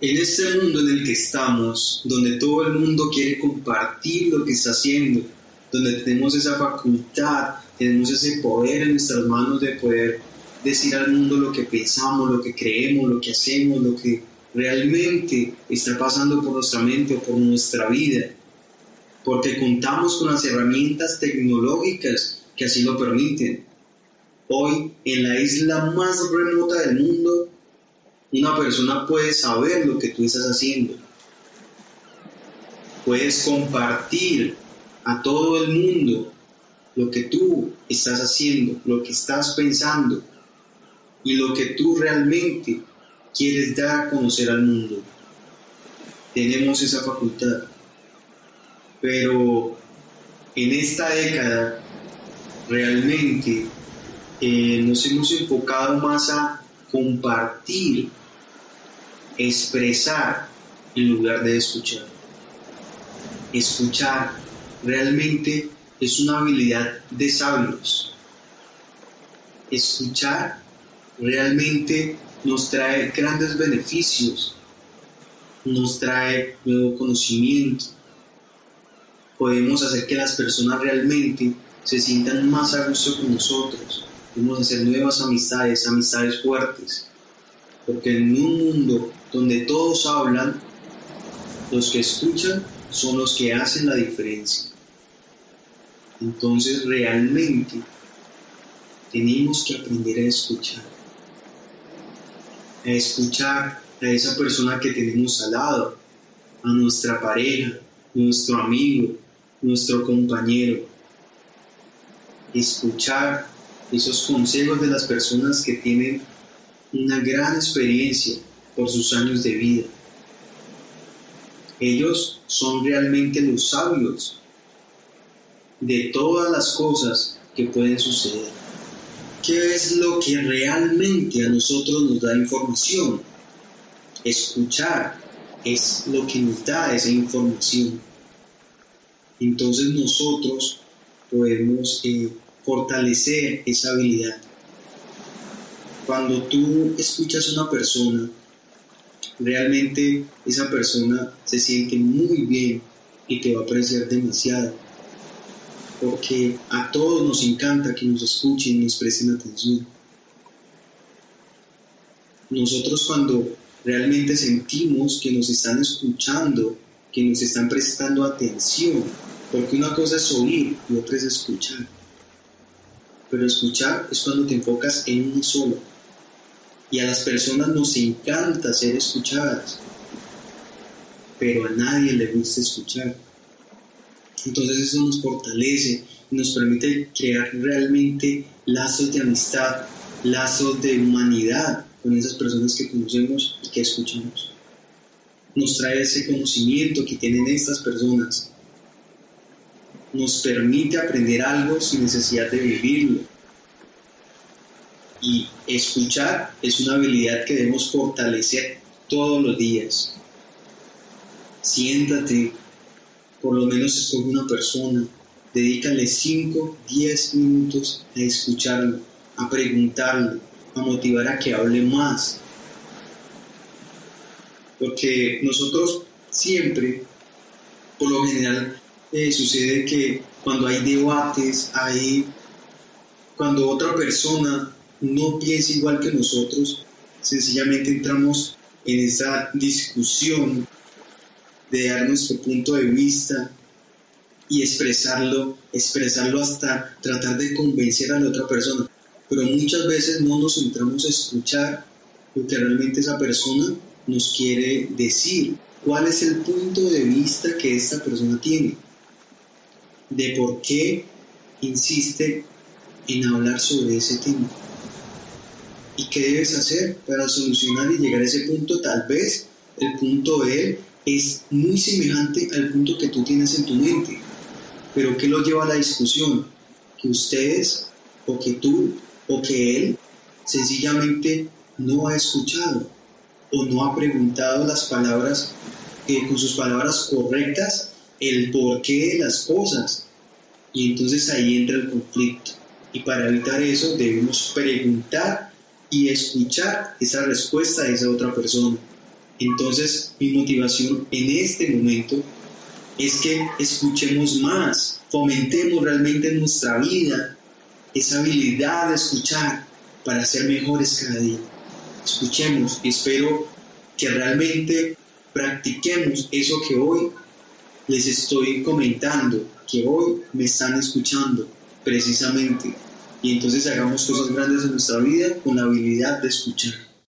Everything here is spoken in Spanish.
En este mundo en el que estamos, donde todo el mundo quiere compartir lo que está haciendo, donde tenemos esa facultad, tenemos ese poder en nuestras manos de poder decir al mundo lo que pensamos, lo que creemos, lo que hacemos, lo que realmente está pasando por nuestra mente o por nuestra vida, porque contamos con las herramientas tecnológicas que así lo permiten. Hoy, en la isla más remota del mundo, una persona puede saber lo que tú estás haciendo. Puedes compartir a todo el mundo lo que tú estás haciendo, lo que estás pensando y lo que tú realmente quieres dar a conocer al mundo. Tenemos esa facultad. Pero en esta década realmente eh, nos hemos enfocado más a compartir, expresar en lugar de escuchar. Escuchar realmente es una habilidad de sabios. Escuchar realmente nos trae grandes beneficios, nos trae nuevo conocimiento. Podemos hacer que las personas realmente se sientan más a gusto con nosotros. Podemos hacer nuevas amistades, amistades fuertes. Porque en un mundo donde todos hablan, los que escuchan son los que hacen la diferencia. Entonces realmente tenemos que aprender a escuchar a escuchar a esa persona que tenemos al lado, a nuestra pareja, nuestro amigo, nuestro compañero. Escuchar esos consejos de las personas que tienen una gran experiencia por sus años de vida. Ellos son realmente los sabios de todas las cosas que pueden suceder. ¿Qué es lo que realmente a nosotros nos da información? Escuchar es lo que nos da esa información. Entonces nosotros podemos eh, fortalecer esa habilidad. Cuando tú escuchas a una persona, realmente esa persona se siente muy bien y te va a apreciar demasiado porque a todos nos encanta que nos escuchen y nos presten atención. Nosotros cuando realmente sentimos que nos están escuchando, que nos están prestando atención, porque una cosa es oír y otra es escuchar. Pero escuchar es cuando te enfocas en uno solo. Y a las personas nos encanta ser escuchadas, pero a nadie le gusta escuchar. Entonces eso nos fortalece y nos permite crear realmente lazos de amistad, lazos de humanidad con esas personas que conocemos y que escuchamos. Nos trae ese conocimiento que tienen estas personas. Nos permite aprender algo sin necesidad de vivirlo. Y escuchar es una habilidad que debemos fortalecer todos los días. Siéntate, por lo menos escoge una persona, dedícale 5, 10 minutos a escucharlo, a preguntarle, a motivar a que hable más. Porque nosotros siempre, por lo general, eh, sucede que cuando hay debates, hay, cuando otra persona no piensa igual que nosotros, sencillamente entramos en esa discusión de dar nuestro punto de vista y expresarlo, expresarlo hasta tratar de convencer a la otra persona. Pero muchas veces no nos centramos a escuchar lo que realmente esa persona nos quiere decir. ¿Cuál es el punto de vista que esta persona tiene? De por qué insiste en hablar sobre ese tema. ¿Y qué debes hacer para solucionar y llegar a ese punto? Tal vez el punto de él es muy semejante al punto que tú tienes en tu mente. Pero ¿qué lo lleva a la discusión? Que ustedes, o que tú, o que él, sencillamente no ha escuchado o no ha preguntado las palabras, eh, con sus palabras correctas, el porqué de las cosas. Y entonces ahí entra el conflicto. Y para evitar eso debemos preguntar y escuchar esa respuesta de esa otra persona Entonces, mi motivación en este momento es que escuchemos más, fomentemos realmente en nuestra vida esa habilidad de escuchar para ser mejores cada día. Escuchemos y espero que realmente practiquemos eso que hoy les estoy comentando, que hoy me están escuchando precisamente. Y entonces hagamos cosas grandes en nuestra vida con la habilidad de escuchar.